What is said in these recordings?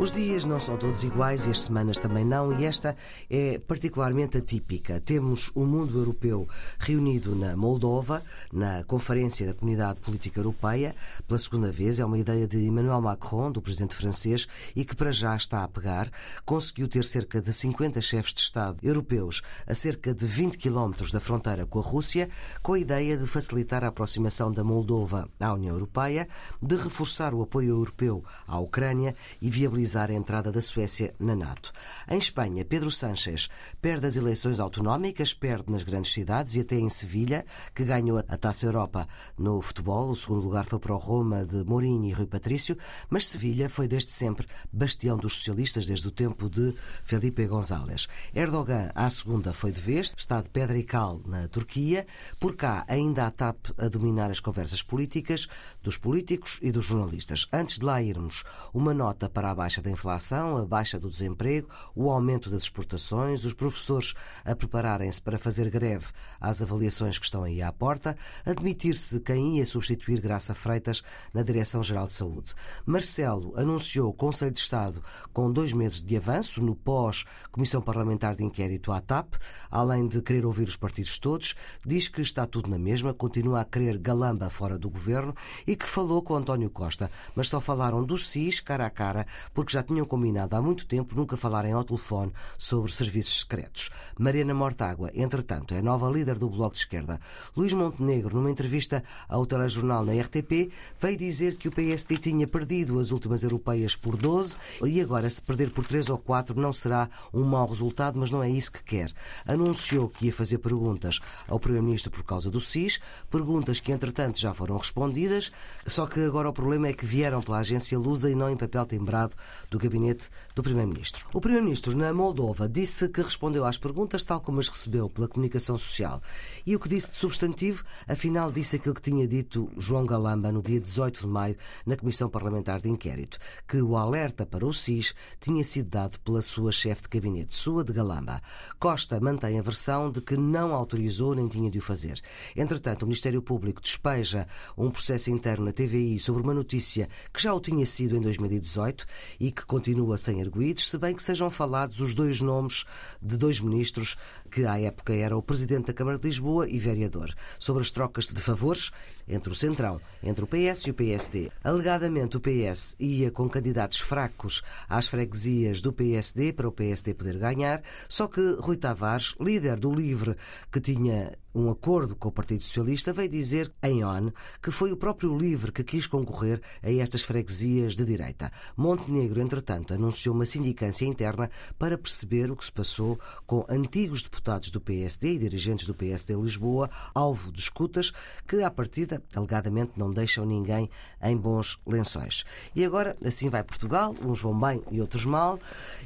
Os dias não são todos iguais e as semanas também não, e esta é particularmente atípica. Temos o mundo europeu reunido na Moldova, na Conferência da Comunidade Política Europeia, pela segunda vez. É uma ideia de Emmanuel Macron, do presidente francês, e que para já está a pegar. Conseguiu ter cerca de 50 chefes de Estado europeus a cerca de 20 quilómetros da fronteira com a Rússia, com a ideia de facilitar a aproximação da Moldova à União Europeia, de reforçar o apoio europeu à Ucrânia e viabilizar a entrada da Suécia na NATO. Em Espanha, Pedro Sánchez perde as eleições autonómicas, perde nas grandes cidades e até em Sevilha, que ganhou a Taça Europa no futebol. O segundo lugar foi para o Roma de Mourinho e Rui Patrício, mas Sevilha foi desde sempre bastião dos socialistas desde o tempo de Felipe González. Erdogan, à segunda, foi de vez, está de pedra e cal na Turquia. Por cá, ainda a TAP a dominar as conversas políticas dos políticos e dos jornalistas. Antes de lá irmos, uma nota para a baixa baixa da inflação, a baixa do desemprego, o aumento das exportações, os professores a prepararem-se para fazer greve às avaliações que estão aí à porta, admitir-se quem ia substituir Graça Freitas na Direção-Geral de Saúde. Marcelo anunciou o Conselho de Estado com dois meses de avanço no pós-Comissão Parlamentar de Inquérito à TAP, além de querer ouvir os partidos todos, diz que está tudo na mesma, continua a querer galamba fora do governo e que falou com António Costa, mas só falaram dos SIS cara a cara, porque já tinham combinado há muito tempo nunca falarem ao telefone sobre serviços secretos. Mariana Mortágua, entretanto, é nova líder do Bloco de Esquerda. Luís Montenegro, numa entrevista ao telejornal na RTP, veio dizer que o PSD tinha perdido as últimas europeias por 12 e agora, se perder por 3 ou 4, não será um mau resultado, mas não é isso que quer. Anunciou que ia fazer perguntas ao Primeiro-Ministro por causa do SIS, perguntas que, entretanto, já foram respondidas, só que agora o problema é que vieram pela agência Lusa e não em papel timbrado do gabinete do Primeiro-Ministro. O Primeiro-Ministro, na Moldova, disse que respondeu às perguntas tal como as recebeu pela comunicação social. E o que disse de substantivo, afinal, disse aquilo que tinha dito João Galamba no dia 18 de maio na Comissão Parlamentar de Inquérito, que o alerta para o SIS tinha sido dado pela sua chefe de gabinete, sua de Galamba. Costa mantém a versão de que não autorizou nem tinha de o fazer. Entretanto, o Ministério Público despeja um processo interno na TVI sobre uma notícia que já o tinha sido em 2018 e que continua sem arguídos, se bem que sejam falados os dois nomes de dois ministros que à época era o Presidente da Câmara de Lisboa e vereador, sobre as trocas de favores entre o Centrão, entre o PS e o PSD. Alegadamente, o PS ia com candidatos fracos às freguesias do PSD para o PSD poder ganhar, só que Rui Tavares, líder do LIVRE, que tinha um acordo com o Partido Socialista, veio dizer em ON que foi o próprio LIVRE que quis concorrer a estas freguesias de direita. Montenegro, entretanto, anunciou uma sindicância interna para perceber o que se passou com antigos deputados do PSD e dirigentes do PSD Lisboa, alvo de escutas que, à partida, alegadamente não deixam ninguém em bons lençóis. E agora, assim vai Portugal, uns vão bem e outros mal.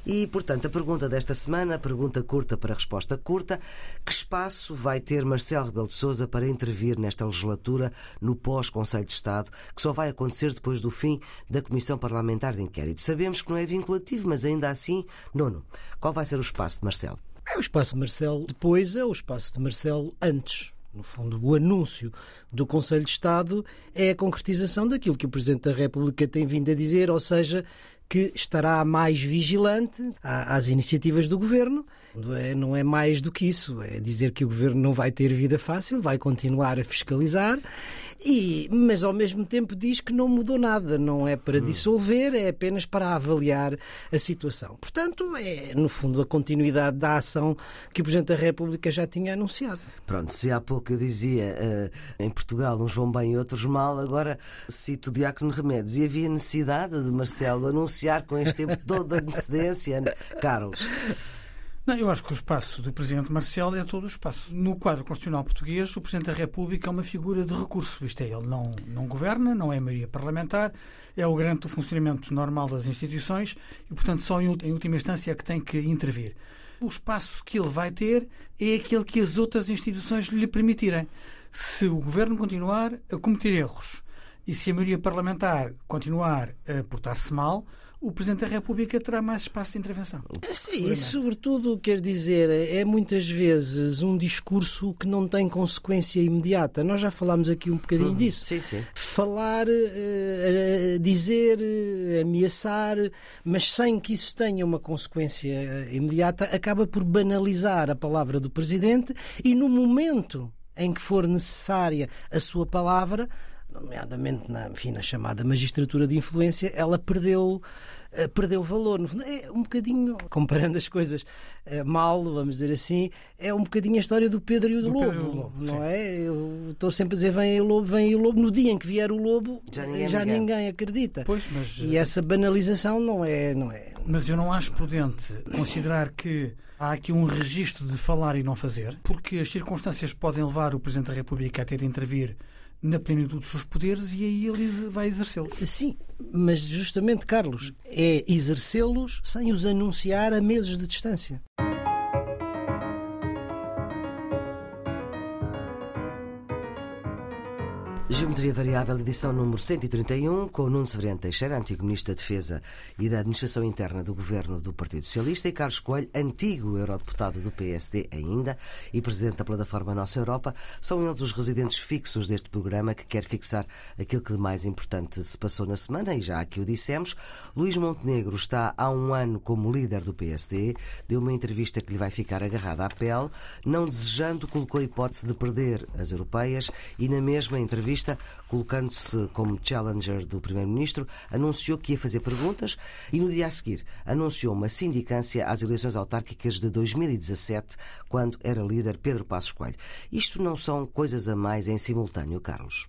E, portanto, a pergunta desta semana, pergunta curta para resposta curta, que espaço vai ter Marcelo Rebelo de Sousa para intervir nesta legislatura no pós-Conselho de Estado, que só vai acontecer depois do fim da Comissão Parlamentar de Inquérito? Sabemos que não é vinculativo, mas ainda assim, nono, qual vai ser o espaço de Marcelo? É o espaço de Marcelo depois, é o espaço de Marcelo antes. No fundo, o anúncio do Conselho de Estado é a concretização daquilo que o Presidente da República tem vindo a dizer, ou seja, que estará mais vigilante às iniciativas do governo. Não é mais do que isso, é dizer que o governo não vai ter vida fácil, vai continuar a fiscalizar e, mas ao mesmo tempo diz que não mudou nada, não é para hum. dissolver, é apenas para avaliar a situação. Portanto, é no fundo a continuidade da ação que o Presidente da República já tinha anunciado. Pronto, se há pouco eu dizia uh, em Portugal uns vão bem e outros mal, agora cito o Diácono Remédios e havia necessidade de Marcelo anunciar com este tempo toda a antecedência, Carlos. Não, eu acho que o espaço do Presidente Marcelo é todo o espaço. No quadro constitucional português, o Presidente da República é uma figura de recurso. Isto é, ele não, não governa, não é maioria parlamentar, é o garante do funcionamento normal das instituições e, portanto, só em, em última instância é que tem que intervir. O espaço que ele vai ter é aquele que as outras instituições lhe permitirem. Se o governo continuar a cometer erros e se a maioria parlamentar continuar a portar-se mal, o Presidente da República terá mais espaço de intervenção. Sim, e sobretudo, quer dizer, é muitas vezes um discurso que não tem consequência imediata. Nós já falámos aqui um bocadinho uhum. disso. Sim, sim. Falar, uh, dizer, ameaçar, mas sem que isso tenha uma consequência imediata, acaba por banalizar a palavra do Presidente e no momento em que for necessária a sua palavra, nomeadamente na, enfim, na chamada magistratura de influência, ela perdeu eh, perdeu valor. No fundo, é um bocadinho, comparando as coisas eh, mal, vamos dizer assim, é um bocadinho a história do Pedro e do, do lobo, lobo, não sim. é? Eu estou sempre a dizer vem aí o lobo, vem aí o lobo. No dia em que vier o lobo, já ninguém, já ninguém acredita. Pois, mas, e essa banalização não é, não é. Mas eu não acho prudente considerar que há aqui um registro de falar e não fazer, porque as circunstâncias podem levar o Presidente da República a ter de intervir na plenitude dos seus poderes e aí ele vai exercê-los. Sim, mas justamente, Carlos, é exercê-los sem os anunciar a meses de distância. Geometria Variável, edição número 131, com Nuno Severino Teixeira, antigo Ministro da Defesa e da Administração Interna do Governo do Partido Socialista, e Carlos Coelho, antigo Eurodeputado do PSD ainda e Presidente da Plataforma Nossa Europa. São eles os residentes fixos deste programa que quer fixar aquilo que de mais importante se passou na semana, e já aqui o dissemos. Luís Montenegro está há um ano como líder do PSD, deu uma entrevista que lhe vai ficar agarrada à pele, não desejando, colocou a hipótese de perder as europeias e na mesma entrevista entrevista, colocando-se como challenger do Primeiro-Ministro, anunciou que ia fazer perguntas e no dia a seguir anunciou uma sindicância às eleições autárquicas de 2017, quando era líder Pedro Passos Coelho. Isto não são coisas a mais em simultâneo, Carlos?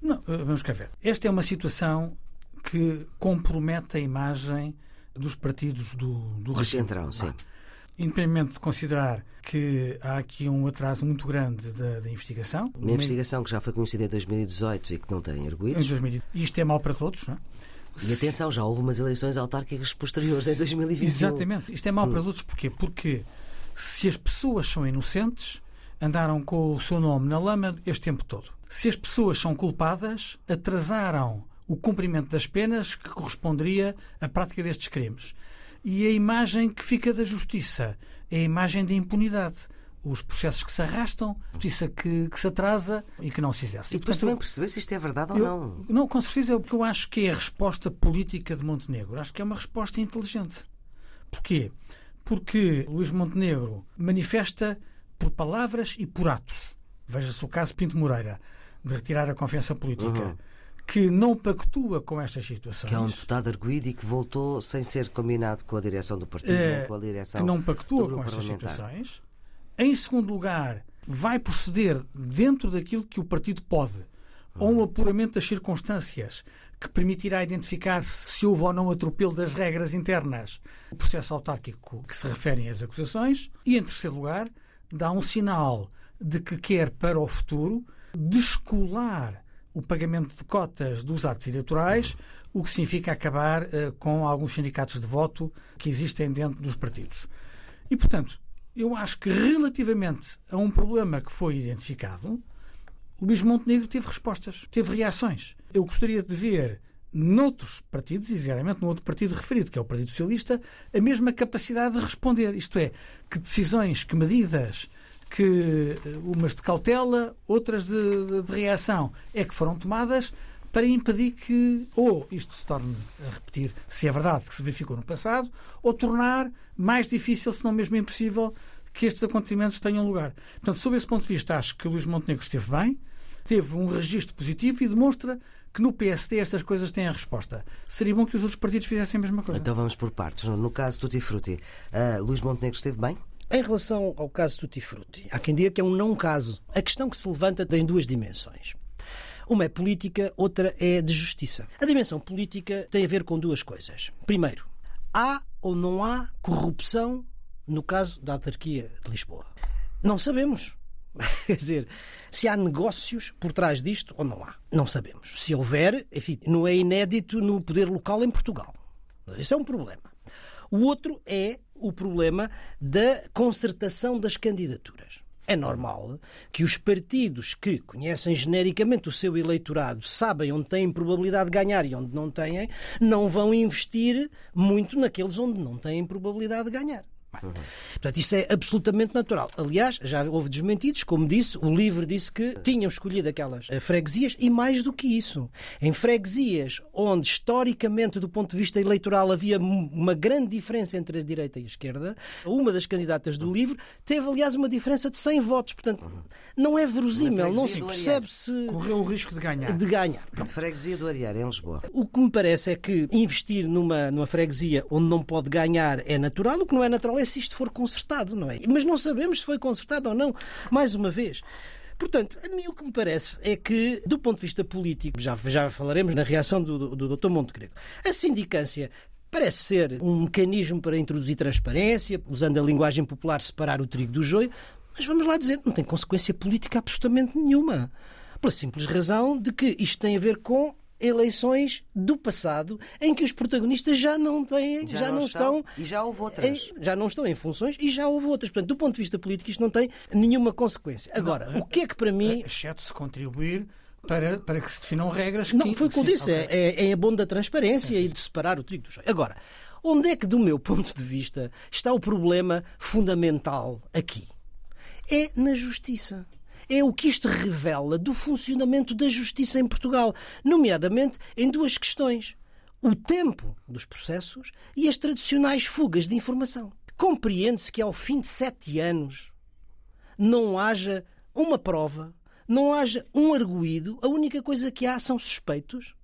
Não, eh, vamos cá ver. Esta é uma situação que compromete a imagem dos partidos do, do, do Centrão, sim independentemente de considerar que há aqui um atraso muito grande da, da investigação. Uma investigação que já foi conhecida em 2018 e que não tem arguídos. Em 2018. Isto é mau para todos, não é? E atenção, já houve umas eleições autárquicas posteriores em 2021. Exatamente. Isto é mau hum. para todos porquê? Porque se as pessoas são inocentes, andaram com o seu nome na lama este tempo todo. Se as pessoas são culpadas, atrasaram o cumprimento das penas que corresponderia à prática destes crimes. E a imagem que fica da justiça é a imagem de impunidade. Os processos que se arrastam, a justiça que, que se atrasa e que não se exerce. E depois Portanto, também perceber se isto é verdade ou não. Não, com certeza é porque eu acho que é a resposta política de Montenegro. Acho que é uma resposta inteligente. Porquê? Porque Luís Montenegro manifesta por palavras e por atos. Veja-se o caso Pinto Moreira, de retirar a confiança política. Uhum que não pactua com estas situações. Que é um deputado arguído e que voltou sem ser combinado com a direção do partido, é, com a direção Que não pactua com estas situações. Em segundo lugar, vai proceder dentro daquilo que o partido pode, ou um apuramento das circunstâncias que permitirá identificar -se, se houve ou não atropelo das regras internas do processo autárquico que se referem às acusações. E, em terceiro lugar, dá um sinal de que quer, para o futuro, descolar o pagamento de cotas dos atos eleitorais, o que significa acabar uh, com alguns sindicatos de voto que existem dentro dos partidos. E, portanto, eu acho que relativamente a um problema que foi identificado, Luís Montenegro teve respostas, teve reações. Eu gostaria de ver noutros partidos, e no outro partido referido, que é o Partido Socialista, a mesma capacidade de responder. Isto é, que decisões, que medidas que umas de cautela, outras de, de, de reação, é que foram tomadas para impedir que ou isto se torne a repetir, se é verdade que se verificou no passado, ou tornar mais difícil, se não mesmo impossível, que estes acontecimentos tenham lugar. Portanto, sob esse ponto de vista, acho que Luís Montenegro esteve bem, teve um registro positivo e demonstra que no PSD estas coisas têm a resposta. Seria bom que os outros partidos fizessem a mesma coisa. Então vamos por partes. No caso Tutti Frutti, uh, Luís Montenegro esteve bem? Em relação ao caso Tutti Frutti, há quem diga que é um não caso. A questão que se levanta tem duas dimensões. Uma é política, outra é de justiça. A dimensão política tem a ver com duas coisas. Primeiro, há ou não há corrupção no caso da autarquia de Lisboa? Não sabemos. Quer dizer, se há negócios por trás disto ou não há. Não sabemos. Se houver, enfim, não é inédito no poder local em Portugal. Mas isso é um problema. O outro é o problema da concertação das candidaturas. É normal que os partidos que conhecem genericamente o seu eleitorado, sabem onde têm probabilidade de ganhar e onde não têm, não vão investir muito naqueles onde não têm probabilidade de ganhar. Uhum. Portanto, isso é absolutamente natural. Aliás, já houve desmentidos, como disse, o livro disse que tinham escolhido aquelas eh, freguesias e mais do que isso. Em freguesias onde historicamente, do ponto de vista eleitoral, havia uma grande diferença entre a direita e a esquerda, uma das candidatas do livro teve, aliás, uma diferença de 100 votos. Portanto, não é verosímil, não se percebe se. Correu o risco de ganhar. De ganhar. A freguesia do Ariar, em Lisboa. O que me parece é que investir numa, numa freguesia onde não pode ganhar é natural, o que não é natural é se isto for consertado, não é? Mas não sabemos se foi consertado ou não, mais uma vez. Portanto, a mim o que me parece é que, do ponto de vista político, já, já falaremos na reação do, do, do Dr. Montenegro, a sindicância parece ser um mecanismo para introduzir transparência, usando a linguagem popular, separar o trigo do joio, mas vamos lá dizer, não tem consequência política absolutamente nenhuma. Pela simples razão de que isto tem a ver com eleições do passado em que os protagonistas já não têm, já, já não, estão, estão, e já houve outras. Em, já não estão em funções e já houve outras. Portanto, do ponto de vista político, isto não tem nenhuma consequência. Agora, não, o que é que para mim. Exceto se contribuir para, para que se definam regras. Que não, foi o que eu disse. Okay. É, é, é bom da transparência é. e de separar o trigo do joio. Agora, onde é que, do meu ponto de vista, está o problema fundamental aqui? É na justiça é o que isto revela do funcionamento da justiça em Portugal, nomeadamente em duas questões: o tempo dos processos e as tradicionais fugas de informação. Compreende-se que ao fim de sete anos não haja uma prova, não haja um arguído, a única coisa que há são suspeitos?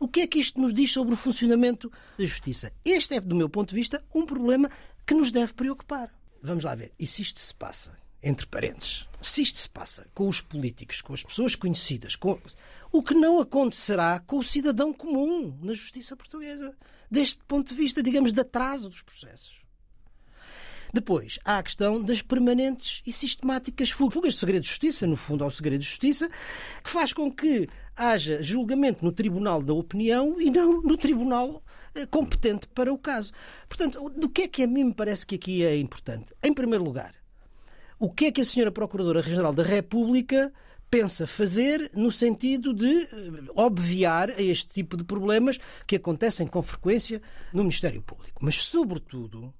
O que é que isto nos diz sobre o funcionamento da justiça? Este é, do meu ponto de vista, um problema que nos deve preocupar. Vamos lá ver. E se isto se passa entre parênteses, se isto se passa com os políticos, com as pessoas conhecidas, com... o que não acontecerá com o cidadão comum na justiça portuguesa, deste ponto de vista, digamos, de atraso dos processos. Depois, há a questão das permanentes e sistemáticas fugas. Fugas de segredo de justiça, no fundo, ao segredo de justiça, que faz com que haja julgamento no tribunal da opinião e não no tribunal eh, competente para o caso. Portanto, do que é que a mim me parece que aqui é importante? Em primeiro lugar, o que é que a senhora Procuradora-Geral da República pensa fazer no sentido de eh, obviar a este tipo de problemas que acontecem com frequência no Ministério Público. Mas, sobretudo,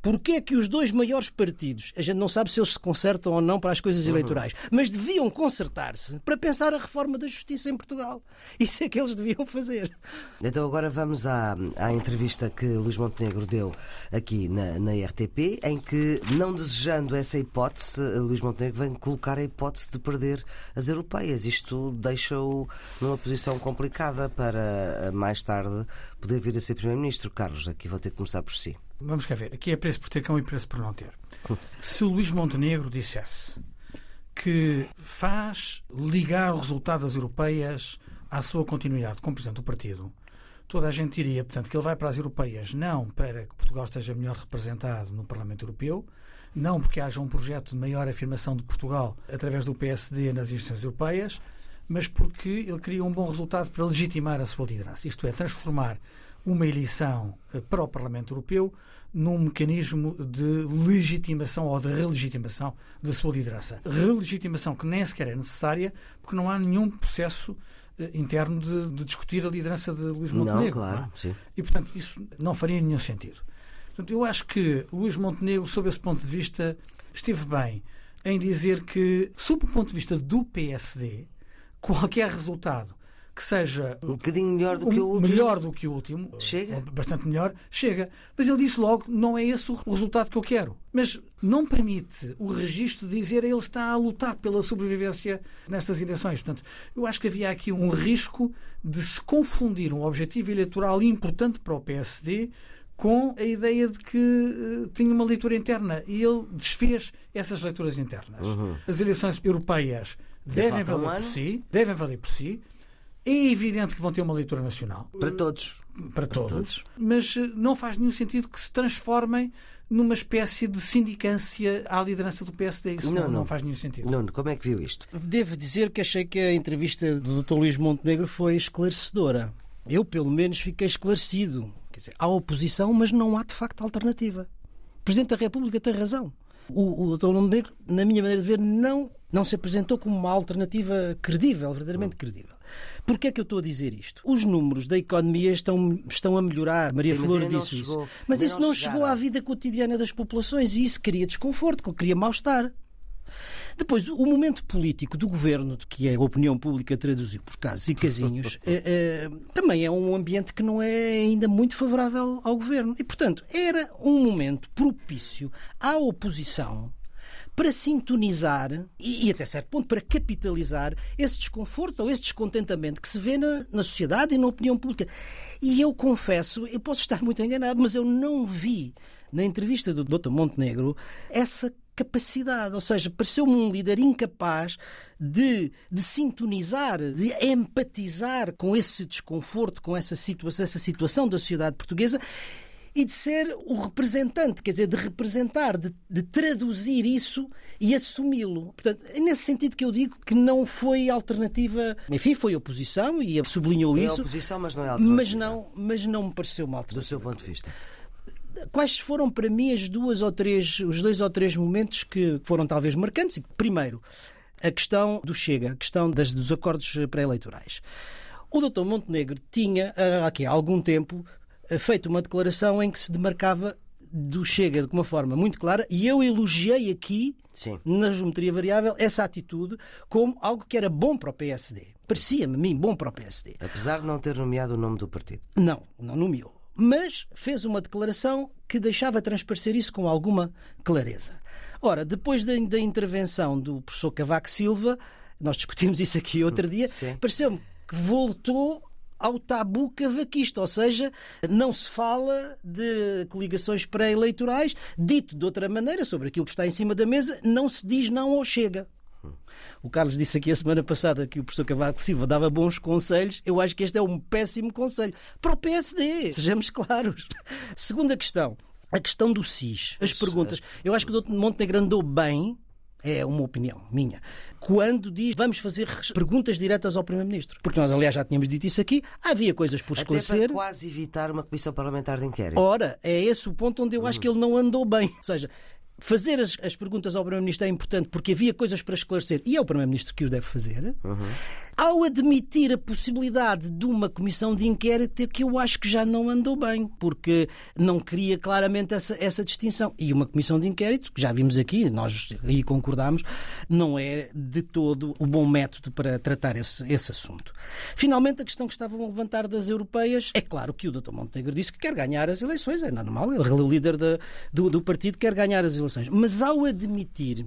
Porquê é que os dois maiores partidos, a gente não sabe se eles se consertam ou não para as coisas uhum. eleitorais, mas deviam consertar-se para pensar a reforma da justiça em Portugal? Isso é que eles deviam fazer. Então agora vamos à, à entrevista que Luís Montenegro deu aqui na, na RTP, em que, não desejando essa hipótese, Luís Montenegro vem colocar a hipótese de perder as europeias. Isto deixa-o numa posição complicada para mais tarde poder vir a ser Primeiro-Ministro. Carlos, aqui vou ter que começar por si. Vamos cá ver. Aqui é preço por ter cão e preço por não ter. Se o Luís Montenegro dissesse que faz ligar o resultado das europeias à sua continuidade como Presidente do Partido, toda a gente diria, portanto, que ele vai para as europeias não para que Portugal esteja melhor representado no Parlamento Europeu, não porque haja um projeto de maior afirmação de Portugal através do PSD nas instituições europeias, mas porque ele queria um bom resultado para legitimar a sua liderança. Isto é, transformar uma eleição eh, para o Parlamento Europeu num mecanismo de legitimação ou de relegitimação da sua liderança. Relegitimação que nem sequer é necessária porque não há nenhum processo eh, interno de, de discutir a liderança de Luís Montenegro. Não, claro, não é? E, portanto, isso não faria nenhum sentido. Portanto, eu acho que Luís Montenegro, sob esse ponto de vista, esteve bem em dizer que, sob o ponto de vista do PSD, qualquer resultado que seja um bocadinho melhor do que o último. Melhor do que o último. Chega. Bastante melhor. Chega. Mas ele disse logo: não é esse o resultado que eu quero. Mas não permite o registro de dizer ele está a lutar pela sobrevivência nestas eleições. Portanto, eu acho que havia aqui um risco de se confundir um objetivo eleitoral importante para o PSD com a ideia de que uh, tinha uma leitura interna e ele desfez essas leituras internas. Uhum. As eleições europeias devem valer um por si, devem valer por si. É evidente que vão ter uma leitura nacional. Para todos. Para, Para todos, todos. Mas eh, não faz nenhum sentido que se transformem numa espécie de sindicância à liderança do PSD. Isso não, não, não faz nenhum sentido. Não, como é que viu isto? Devo dizer que achei que a entrevista do Dr. Luís Montenegro foi esclarecedora. Eu, pelo menos, fiquei esclarecido. Quer dizer, há oposição, mas não há de facto alternativa. O Presidente da República tem razão. O, o Dr. Montenegro, na minha maneira de ver, não, não se apresentou como uma alternativa credível, verdadeiramente credível. Porquê é que eu estou a dizer isto? Os números da economia estão, estão a melhorar. Maria Sim, Flor disse chegou, isso. Mas isso não chegou à vida cotidiana das populações e isso cria desconforto, cria mal-estar. Depois, o momento político do governo, que é a opinião pública traduziu por casos e casinhos, é, é, também é um ambiente que não é ainda muito favorável ao governo. E, portanto, era um momento propício à oposição para sintonizar e, e, até certo ponto, para capitalizar esse desconforto ou esse descontentamento que se vê na, na sociedade e na opinião pública. E eu confesso, eu posso estar muito enganado, mas eu não vi na entrevista do Dr. Montenegro essa capacidade, ou seja, pareceu-me um líder incapaz de, de sintonizar, de empatizar com esse desconforto, com essa situação, essa situação da sociedade portuguesa e de ser o representante, quer dizer, de representar, de, de traduzir isso e assumi-lo. Portanto, é nesse sentido que eu digo que não foi alternativa. Enfim, foi oposição e sublinhou é isso. oposição, mas não é alternativa. Mas não, mas não me pareceu uma alternativa. Do seu ponto de vista. Quais foram para mim as duas ou três, os dois ou três momentos que foram talvez marcantes? Primeiro, a questão do Chega, a questão das, dos acordos pré-eleitorais. O Dr. Montenegro tinha, aqui há algum tempo, feito uma declaração em que se demarcava do Chega de uma forma muito clara e eu elogiei aqui, Sim. na geometria variável, essa atitude como algo que era bom para o PSD. Parecia-me a mim bom para o PSD. Apesar de não ter nomeado o nome do partido. Não, não nomeou. Mas fez uma declaração que deixava transparecer isso com alguma clareza. Ora, depois da, da intervenção do professor Cavaco Silva, nós discutimos isso aqui outro dia, pareceu-me que voltou ao tabu cavaquista, ou seja, não se fala de coligações pré-eleitorais, dito de outra maneira, sobre aquilo que está em cima da mesa, não se diz não ou chega. O Carlos disse aqui a semana passada que o professor Cavaco Silva dava bons conselhos. Eu acho que este é um péssimo conselho para o PSD, sejamos claros. Segunda questão, a questão do SIS, as perguntas. Eu acho que o Dr. Montenegro andou bem é uma opinião minha. Quando diz vamos fazer perguntas diretas ao Primeiro-Ministro. Porque nós, aliás, já tínhamos dito isso aqui, havia coisas por esclarecer. Até para quase evitar uma comissão parlamentar de inquérito. Ora, é esse o ponto onde eu acho que ele não andou bem. Ou seja, fazer as, as perguntas ao Primeiro-Ministro é importante porque havia coisas para esclarecer e é o Primeiro-Ministro que o deve fazer. Uhum. Ao admitir a possibilidade de uma comissão de inquérito, é que eu acho que já não andou bem, porque não queria claramente essa, essa distinção. E uma comissão de inquérito, que já vimos aqui, nós aí concordámos, não é de todo o bom método para tratar esse, esse assunto. Finalmente, a questão que estavam a levantar das europeias, é claro que o Dr. Montenegro disse que quer ganhar as eleições, é normal, ele é o líder de, do, do partido, quer ganhar as eleições. Mas ao admitir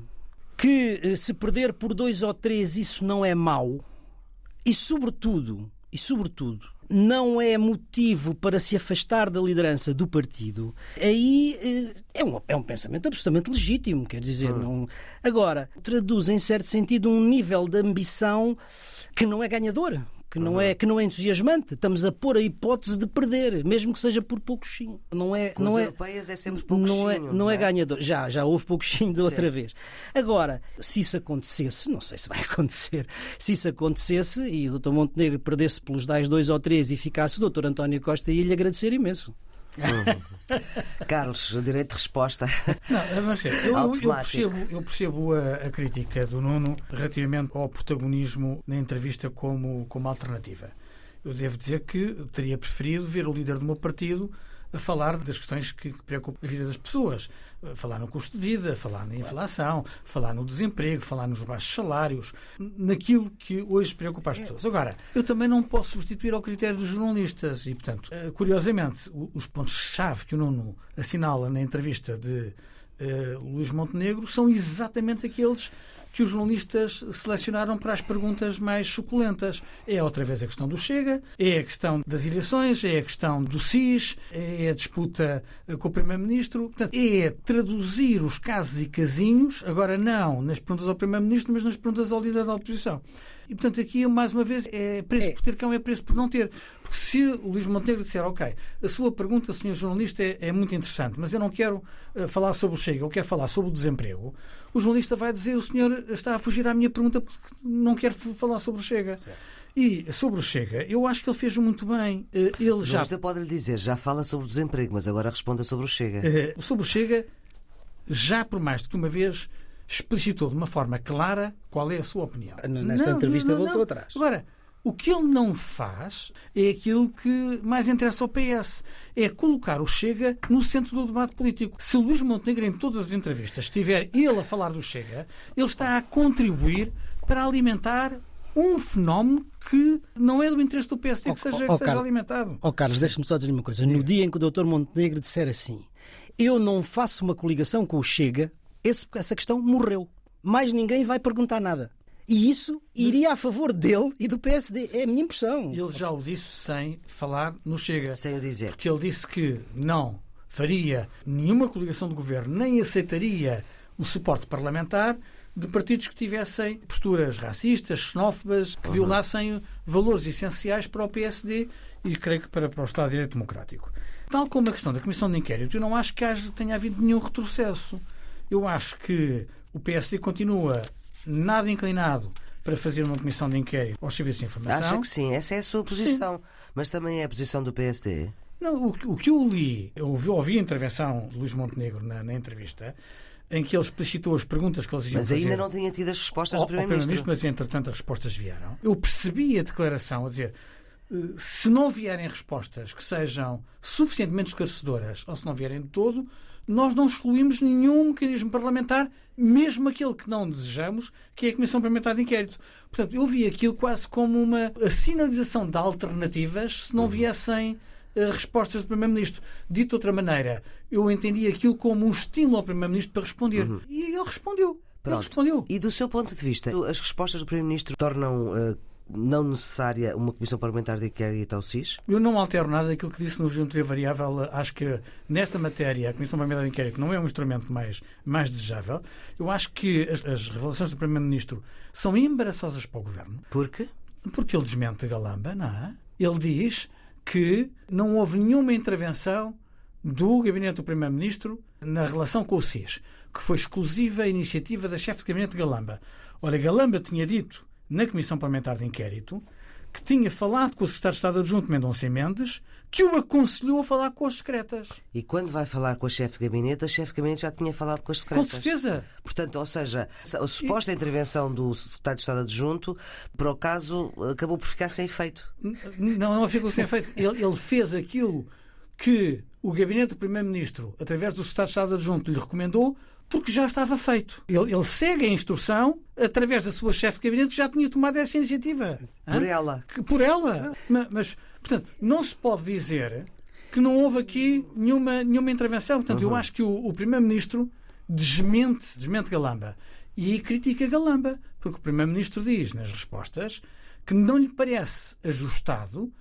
que se perder por dois ou três isso não é mau, e sobretudo, e sobretudo, não é motivo para se afastar da liderança do partido, aí é um, é um pensamento absolutamente legítimo, quer dizer, não... agora, traduz em certo sentido um nível de ambição que não é ganhador, que não, é, que não é entusiasmante. Estamos a pôr a hipótese de perder, mesmo que seja por sim. Não é, Com não as é, europeias é sempre pouco não é, não é é? ganhador. Já, já houve pouco chinho da outra vez. Agora, se isso acontecesse, não sei se vai acontecer, se isso acontecesse e o Dr. Montenegro perdesse pelos 10, 2 ou 3 e ficasse o Dr. António Costa, ia lhe agradecer imenso. Carlos, o direito de resposta. Não, mas é, eu, eu Automático. percebo, eu percebo a, a crítica do Nuno relativamente ao protagonismo na entrevista como, como alternativa. Eu devo dizer que teria preferido ver o líder do meu partido a falar das questões que que preocupam a vida das pessoas. Falar no custo de vida, falar na inflação, falar no desemprego, falar nos baixos salários, naquilo que hoje preocupa as pessoas. Agora, eu também não posso substituir ao critério dos jornalistas e, portanto, eh, curiosamente, os pontos-chave que o Nuno assinala na entrevista de eh, Luís Montenegro são exatamente aqueles que os jornalistas selecionaram para as perguntas mais suculentas. É outra vez a questão do Chega, é a questão das eleições, é a questão do SIS, é a disputa eh, com o Primeiro-Ministro. Portanto, é traduzir os casos e casinhos, agora não nas perguntas ao Primeiro-Ministro, mas nas perguntas ao líder da oposição. E, portanto, aqui, mais uma vez, é preço É. por ter cão, é preço por não ter. Porque se o Luís Montenegro disser, ok, a sua pergunta, senhor jornalista, é, é muito interessante, mas eu não quero eh, falar sobre o Chega, eu quero falar sobre o desemprego, o jornalista vai dizer, o senhor está a fugir à minha pergunta porque não quer falar sobre o Chega. E sobre o Chega, eu acho que ele fez muito bem. Eh, Ele O já jornalista pode lhe dizer, já fala sobre o desemprego, mas agora responda sobre o Chega. Eh, sobre o Chega, já por mais do que uma vez explicitou de uma forma clara qual é a sua opinião. Nesta não, entrevista não, voltou não. atrás. Agora, o que ele não faz é aquilo que mais interessa ao PS, é colocar o Chega no centro do debate político. Se Luís Montenegro, em todas as entrevistas, estiver ele a falar do Chega, ele está a contribuir para alimentar um fenómeno que não é do interesse do PSD que seja, oh, oh, que seja Carlos, alimentado. Ó oh, Carlos, deixa-me só dizer uma coisa. No dia em que o Dr. Montenegro disser assim, eu não faço uma coligação com o Chega, esse, essa questão morreu. Mais ninguém vai perguntar nada. E isso iria a favor dele e do PSD. É a minha impressão. Ele já o disse sem falar no Chega. Sem o dizer. Porque ele disse que não faria nenhuma coligação de governo, nem aceitaria o suporte parlamentar de partidos que tivessem posturas racistas, xenófobas, que uhum. violassem valores essenciais para o PSD e creio que para, para o Estado de Direito Democrático. Tal como a questão da Comissão de Inquérito, eu não acho que haja, tenha havido nenhum retrocesso. Eu acho que o PSD continua nada inclinado para fazer uma comissão de inquérito aos serviços de informação. Acha que sim, essa é a sua posição. Sim. Mas também é a posição do PSD. Não, o, o que eu li, eu ouvi, ouvi a intervenção de Luís Montenegro na, na entrevista, em que ele explicitou as perguntas que eles iam mas fazer. Mas ainda não tinha tido as respostas ao, do Primeiro-Ministro. mas entretanto as respostas vieram. Eu percebi a declaração a dizer eh, se não vierem respostas que sejam suficientemente esclarecedoras ou se não vierem de todo, nós não excluímos nenhum mecanismo parlamentar, mesmo aquele que não desejamos, que é a Comissão Parlamentar de Inquérito. Portanto, eu vi aquilo quase como uma sinalização de alternativas se não uhum. viessem uh, respostas do Primeiro-Ministro. Dito de outra maneira, eu entendi aquilo como um estímulo ao Primeiro-Ministro para responder. Uhum. E ele respondeu. Pronto. Ele respondeu. E do seu ponto de vista, as respostas do Primeiro-Ministro tornam uh, não necessária uma comissão parlamentar de inquérito ao SIS? Eu não altero nada daquilo que disse no geometria variável. Acho que nesta matéria a comissão parlamentar de inquérito não é um instrumento mais, mais desejável. Eu acho que as, as revelações do Primeiro-Ministro são embaraçosas para o Governo. Por quê? Porque ele desmente Galamba, não é? Ele diz que não houve nenhuma intervenção do gabinete do Primeiro-Ministro na relação com o SIS, que foi exclusiva iniciativa da chefe de gabinete de Galamba. Ora, Galamba tinha dito na Comissão Parlamentar de Inquérito que tinha falado com o Secretário de Estado Adjunto Mendonça Mendes, que o aconselhou a falar com as secretas. E quando vai falar com a chefe de gabinete, a chefe de gabinete já tinha falado com as secretas. Com certeza. Portanto, ou seja, a suposta e... intervenção do Secretário de Estado Adjunto, para o caso, acabou por ficar sem efeito. Não, não ficou sem efeito. Ele, ele fez aquilo que o gabinete do Primeiro-Ministro, através do Secretário de Estado Adjunto, lhe recomendou, porque já estava feito. Ele, ele, segue a instrução através da sua chefe de gabinete que já tinha tomado essa iniciativa. Por Hã? ela. Que, por ela. Mas, mas, portanto, não se pode dizer que não houve aqui nenhuma, nenhuma intervenção. Portanto, uhum. eu acho que o, o Primeiro-Ministro desmente, desmente Galamba. E critica Galamba, porque o Primeiro-Ministro diz nas respostas que não lhe parece ajustado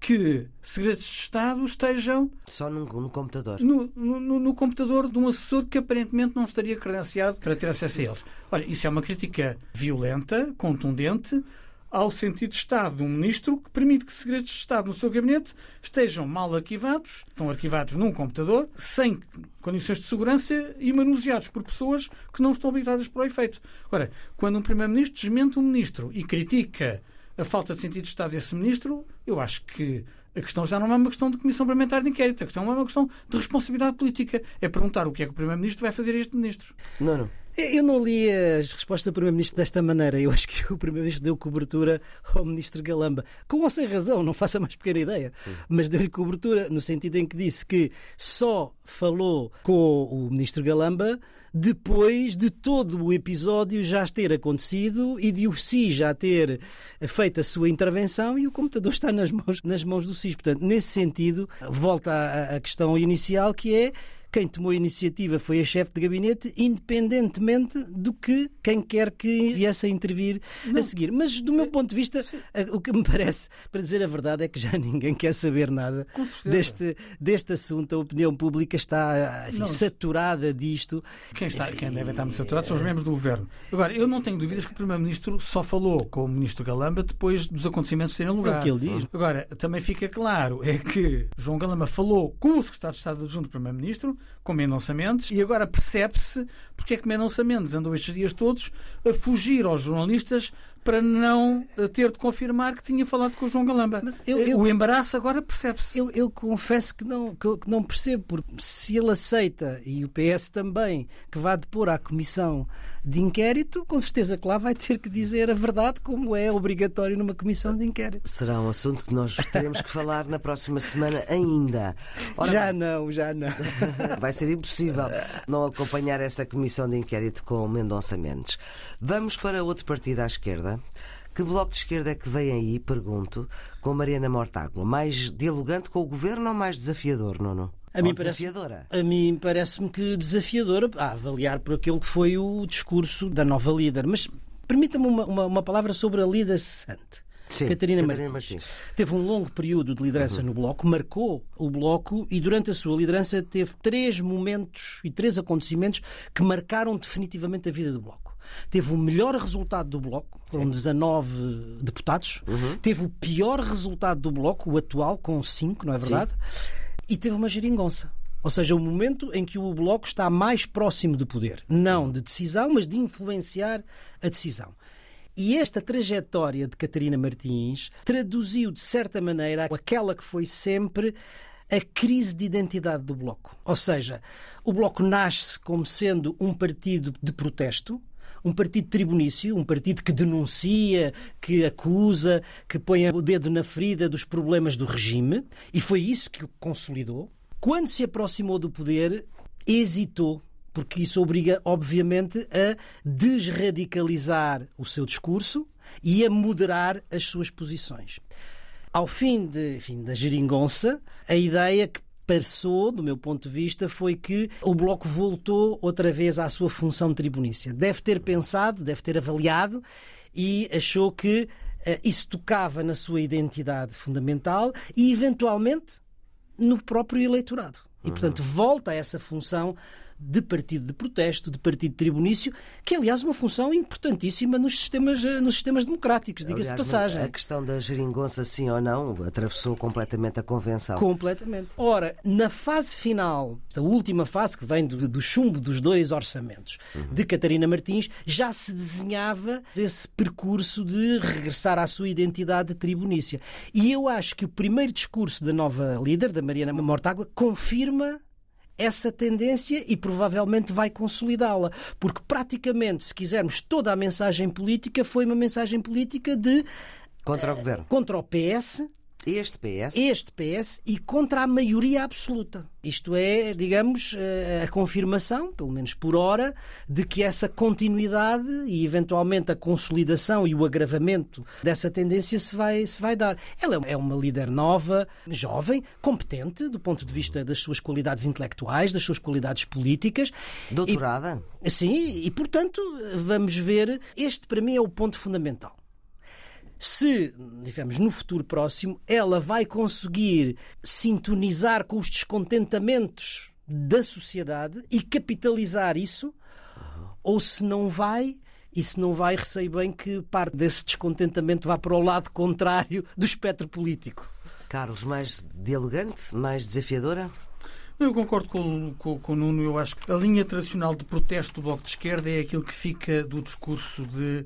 que segredos de Estado estejam só no, no computador. No, no, no, computador de um assessor que aparentemente não estaria credenciado para ter acesso a eles. Olha, isso é uma crítica violenta, contundente, ao sentido de Estado de um ministro que permite que segredos de Estado no seu gabinete estejam mal arquivados, estão arquivados num computador, sem condições de segurança e manuseados por pessoas que não estão habilitadas para o efeito. Ora, quando um Primeiro-Ministro desmente um ministro e critica a falta de sentido de Estado desse ministro, eu acho que a questão já não é uma questão de comissão parlamentar de inquérito, a questão é uma questão de responsabilidade política. É perguntar o que é que o Primeiro-Ministro vai fazer a este ministro. Não, não. Eu não li as respostas do Primeiro-Ministro desta maneira. Eu acho que o Primeiro-Ministro deu cobertura ao Ministro Galamba. Com ou sem razão, não faça mais pequena ideia. Mas deu-lhe cobertura no sentido em que disse que só falou com o Ministro Galamba depois de todo o episódio já ter acontecido e de o SIS já ter feito a sua intervenção e o computador está nas mãos, nas mãos do SIS. Portanto, nesse sentido, volta à questão inicial que é quem tomou a iniciativa foi a chefe de gabinete, independentemente do que quem quer que viesse a intervir não. a seguir. Mas, do meu ponto de vista, o que me parece, para dizer a verdade, é que já ninguém quer saber nada deste, deste assunto. A opinião pública está enfim, saturada disto. Quem, está, quem deve estar muito saturado são os membros do governo. Agora, eu não tenho dúvidas que o Primeiro-Ministro só falou com o Ministro Galamba depois dos acontecimentos terem lugar. É o que ele diz. Agora, também fica claro é que João Galamba falou com o Secretário de Estado adjunto do Primeiro-Ministro, com Mendonça Mendes e agora percebe-se porque é que Mendonça Mendes andou estes dias todos a fugir aos jornalistas para não ter de confirmar que tinha falado com o João Galamba. Eu, eu, o embaraço agora percebe-se. Eu, eu, confesso que não, que, que não percebo, porque se ele aceita, e o PS também, que vá depor à comissão de inquérito, com certeza que lá vai ter que dizer a verdade, como é obrigatório numa comissão de inquérito. Será um assunto que nós teremos que falar na próxima semana ainda. Ora, já não, já não. Vai ser impossível não acompanhar essa comissão de inquérito com Mendonça Mendes. Vamos para outro partido à esquerda. Que bloco de esquerda é que vem aí, pergunto, com Mariana Mortágua? Mais dialogante com o governo ou mais desafiador, Nuno? A mim, parece, a mim parece-me que desafiadora, a avaliar por aquilo que foi o discurso da nova líder. Mas permita-me uma, uma, uma, palavra sobre a líder cessante. Sim, Catarina, Catarina Martins. Martins. Teve um longo período de liderança uhum. no Bloco, marcou o Bloco e durante a sua liderança teve três momentos e três acontecimentos que marcaram definitivamente a vida do Bloco. Teve o melhor resultado do Bloco, com 19 deputados. Uhum. Teve o pior resultado do Bloco, o atual, com 5, não é verdade? Sim e teve uma geringonça. Ou seja, o momento em que o Bloco está mais próximo do poder. Não de decisão, mas de influenciar a decisão. E esta trajetória de Catarina Martins traduziu, de certa maneira, aquela que foi sempre a crise de identidade do Bloco. Ou seja, o Bloco nasce como sendo um partido de protesto, um partido tribunício, um partido que denuncia, que acusa, que põe o dedo na ferida dos problemas do regime, e foi isso que o consolidou. Quando se aproximou do poder, hesitou, porque isso obriga, obviamente, a desradicalizar o seu discurso e a moderar as suas posições. Ao fim, de, enfim, da geringonça, a ideia que passou, do meu ponto de vista, foi que o Bloco voltou outra vez à sua função tribunícia. Deve ter pensado, deve ter avaliado e achou que uh, isso tocava na sua identidade fundamental e, eventualmente, no próprio eleitorado. E, portanto, volta a essa função de partido de protesto, de partido tribunício, que é, aliás, uma função importantíssima nos sistemas, eh, nos sistemas democráticos, diga-se de passagem. A questão da geringonça, sim ou não, atravessou completamente a convenção. Completamente. Ora, na fase final, a última fase que vem do, do chumbo dos dois orçamentos uhum. de Catarina Martins, já se desenhava esse percurso de regressar à sua identidade tribunícia. E eu acho que o primeiro discurso da nova líder, da Mariana Mortágua, confirma essa tendência e provavelmente vai consolidá-la. Porque praticamente, se quisermos, toda a mensagem política foi uma mensagem política de. Contra o governo. Contra o PS, este PS? Este PS e contra a maioria absoluta. Isto é, digamos, eh, a confirmação, pelo menos por hora, de que essa continuidade e eventualmente a consolidação e o agravamento dessa tendência se vai, se vai dar. Ela é uma líder nova, jovem, competente do ponto de vista das suas qualidades intelectuais, das suas qualidades políticas. Doutorada? E, sim, e portanto, vamos ver. Este para mim é o ponto fundamental se, digamos, no futuro próximo, ela vai conseguir sintonizar com os descontentamentos da sociedade e capitalizar isso, uhum. ou se não vai, e se não vai, receio bem que parte desse descontentamento vá para o lado contrário do espectro político. Carlos, mais dialogante, mais desafiadora? Eu concordo com, com, com o Nuno. Eu acho que a linha tradicional de protesto do Bloco de Esquerda é aquilo que fica do discurso de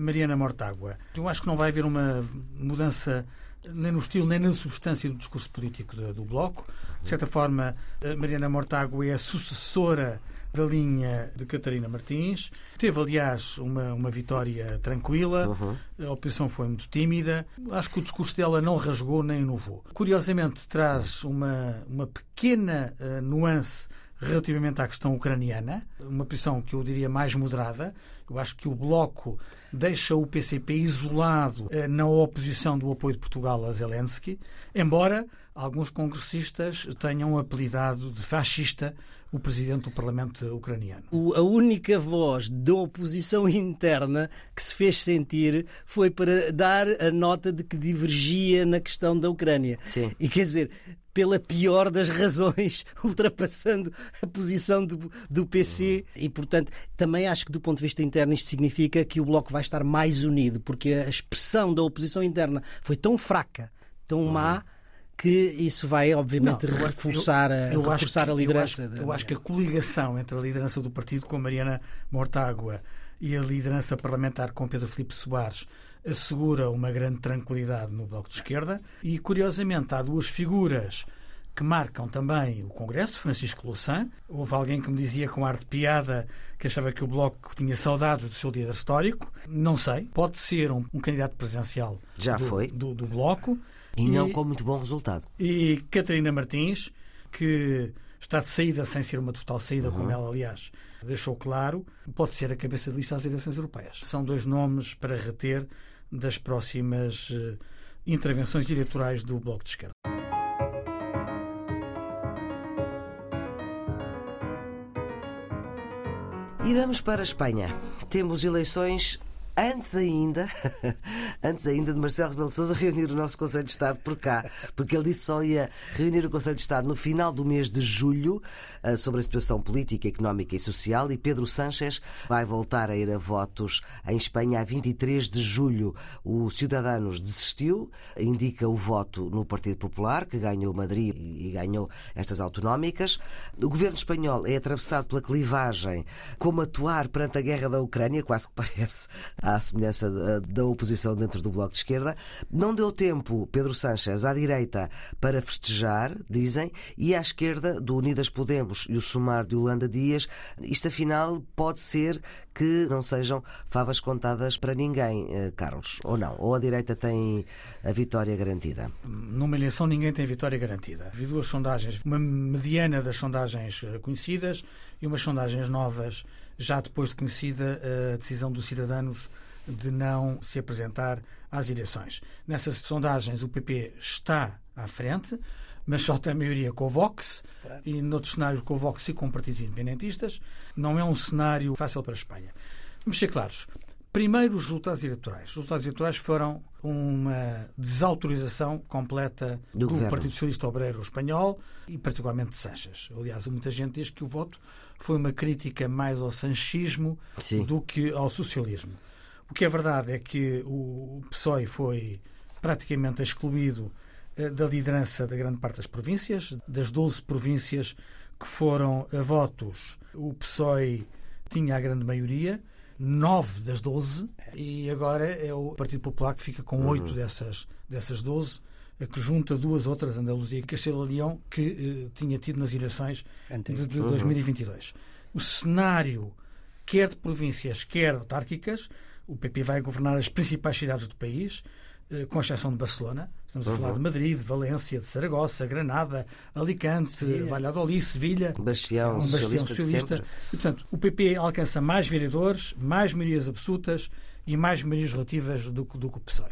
Mariana Mortágua. Eu acho que não vai haver uma mudança nem no estilo nem na substância do discurso político do, do Bloco. De certa forma, eh, Mariana Mortágua é a sucessora da linha de Catarina Martins. Teve, aliás, uma, uma vitória tranquila. Uhum. A oposição foi muito tímida. Acho que o discurso dela não rasgou nem inovou. Curiosamente, traz uma, uma pequena uh, nuance relativamente à questão ucraniana, uma posição que eu diria mais moderada. Eu acho que o Bloco deixa o PCP isolado eh, na oposição do apoio de Portugal a Zelensky, embora alguns congressistas tenham apelidado de fascista o presidente do Parlamento ucraniano. a única voz da oposição interna que se fez sentir foi para dar a nota de que divergia na questão da Ucrânia. Sim. E quer dizer, pela pior das razões, ultrapassando a posição do, do PC. E, portanto, também acho que do ponto de vista interno isto significa que o Bloco vai estar mais unido, porque a expressão da oposição interna foi tão fraca, tão má que isso vai, obviamente, não, reforçar, eu, eu a, reforçar que, a liderança. Eu acho, eu acho, que a coligação entre a liderança do partido com a Mariana Mortágua e a liderança parlamentar com Pedro Filipe Soares assegura uma grande tranquilidade no Bloco de Esquerda. E, curiosamente, há duas figuras que marcam também o Congresso, Francisco Louçã. Houve alguém que me dizia com ar de piada que achava que o Bloco tinha saudades do seu líder histórico. Não sei. Pode ser um, um candidato presencial Já do, foi. Do, do Bloco. E, não com muito bom resultado. E Catarina Martins, que está de saída sem ser uma total saída, uhum. como ela, aliás, deixou claro, pode ser a cabeça de lista às eleições europeias. São dois nomes para reter das próximas uh, intervenções eleitorais do Bloco de Esquerda. E vamos para a Espanha. Temos eleições antes ainda, antes ainda de Marcelo Rebelo de Sousa reunir o nosso Conselho de Estado por cá, porque ele disse só ia reunir o Conselho de Estado no final do mês de julho eh, sobre a situação política, económica e social e Pedro Sánchez vai voltar a ir a votos em Espanha a 23 de julho. O Ciudadanos desistiu, indica o voto no Partido Popular, que ganhou Madrid e ganhou estas autonómicas. O governo espanhol é atravessado pela clivagem como atuar perante a guerra da Ucrânia, quase que parece à semelhança da oposição dentro do Bloco de Esquerda. Não deu tempo, Pedro Sánchez, à direita, para festejar, dizem, e à esquerda, do Unidas Podemos e o Sumar de Holanda Dias. Isto, afinal, pode ser que não sejam favas contadas para ninguém, eh, Carlos, ou não? Ou a direita tem a vitória garantida? Numa eleição, ninguém tem vitória garantida. Vi duas sondagens, uma mediana das sondagens eh, conhecidas e umas sondagens novas já depois de conhecida a decisão dos cidadãos de não se apresentar às eleições. Nessas sondagens, o PP está à frente, mas só tem a maioria com o Vox claro. e noutros cenários com o Vox e com partidos independentistas. Não é um cenário fácil para a Espanha. Vamos ser claros. Primeiro, os resultados eleitorais. Os resultados eleitorais foram uma desautorização completa do, do Partido Socialista Obreiro Espanhol e, particularmente, de Sanches. Aliás, muita gente diz que o voto foi uma crítica mais ao sanchismo Sim. do que ao socialismo. O que é verdade é que o PSOE foi praticamente excluído eh, da liderança da grande parte das províncias. Das 12 províncias que foram a votos, o PSOE tinha a grande maioria, nove das 12, e agora é o Partido Popular que fica com oito uhum. dessas, dessas 12 que junta duas outras, Andaluzia e Castelo Leão, que eh, tinha tido nas eleições de, de 2022. O cenário, quer de províncias, quer autárquicas, o PP vai governar as principais cidades do país, eh, com exceção de Barcelona. Estamos a uhum. falar de Madrid, de Valência, de Saragossa, Granada, Alicante, yeah. Valladolid, Sevilha. Bastião, um bastião socialista. socialista. E, portanto, o PP alcança mais vereadores, mais maiorias absolutas e mais maiorias relativas do, do que o PSOE.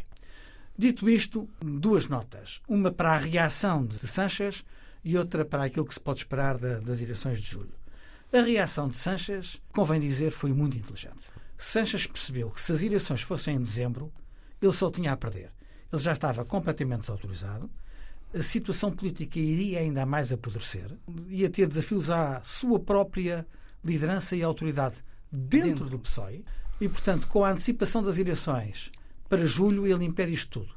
Dito isto, duas notas. Uma para a reação de Sanchez e outra para aquilo que se pode esperar das eleições de julho. A reação de Sanchez, convém dizer, foi muito inteligente. Sanchez percebeu que se as eleições fossem em dezembro, ele só tinha a perder. Ele já estava completamente desautorizado, a situação política iria ainda mais apodrecer, ia ter desafios à sua própria liderança e autoridade dentro, dentro. do PSOE, e, portanto, com a antecipação das eleições para julho ele impede isto tudo.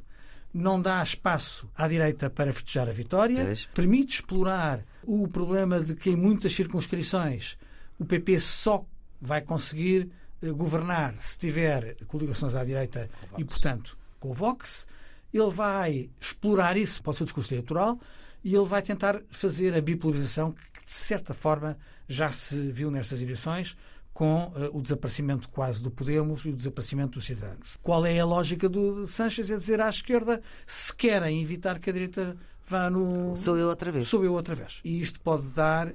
Não dá espaço à direita para festejar a vitória, permite explorar o problema de que em muitas circunscrições o PP só vai conseguir eh, governar se tiver coligações à direita e, portanto, com o Vox. Ele vai explorar isso para o seu discurso eleitoral e ele vai tentar fazer a bipolarização que, de certa forma, já se viu nestas eleições, com uh, o desaparecimento quase do Podemos e o desaparecimento dos cidadãos. Qual é a lógica do Sanches? É dizer à esquerda, se querem evitar que a direita vá no. Sou eu outra vez. Sou eu outra vez. E isto pode dar uh,